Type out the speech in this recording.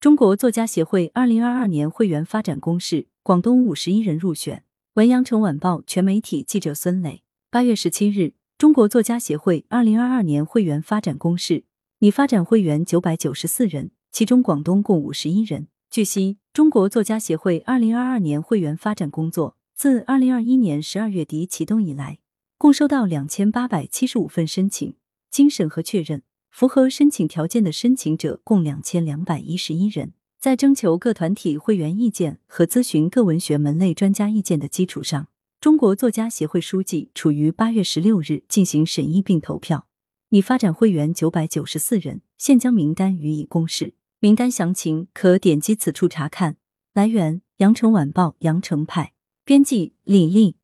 中国作家协会二零二二年会员发展公示，广东五十一人入选。文阳城晚报全媒体记者孙磊。八月十七日，中国作家协会二零二二年会员发展公示，拟发展会员九百九十四人，其中广东共五十一人。据悉，中国作家协会二零二二年会员发展工作自二零二一年十二月底启动以来，共收到两千八百七十五份申请，经审核确认。符合申请条件的申请者共两千两百一十一人，在征求各团体会员意见和咨询各文学门类专家意见的基础上，中国作家协会书记处于八月十六日进行审议并投票，拟发展会员九百九十四人，现将名单予以公示。名单详情可点击此处查看。来源：羊城晚报羊城派，编辑李丽。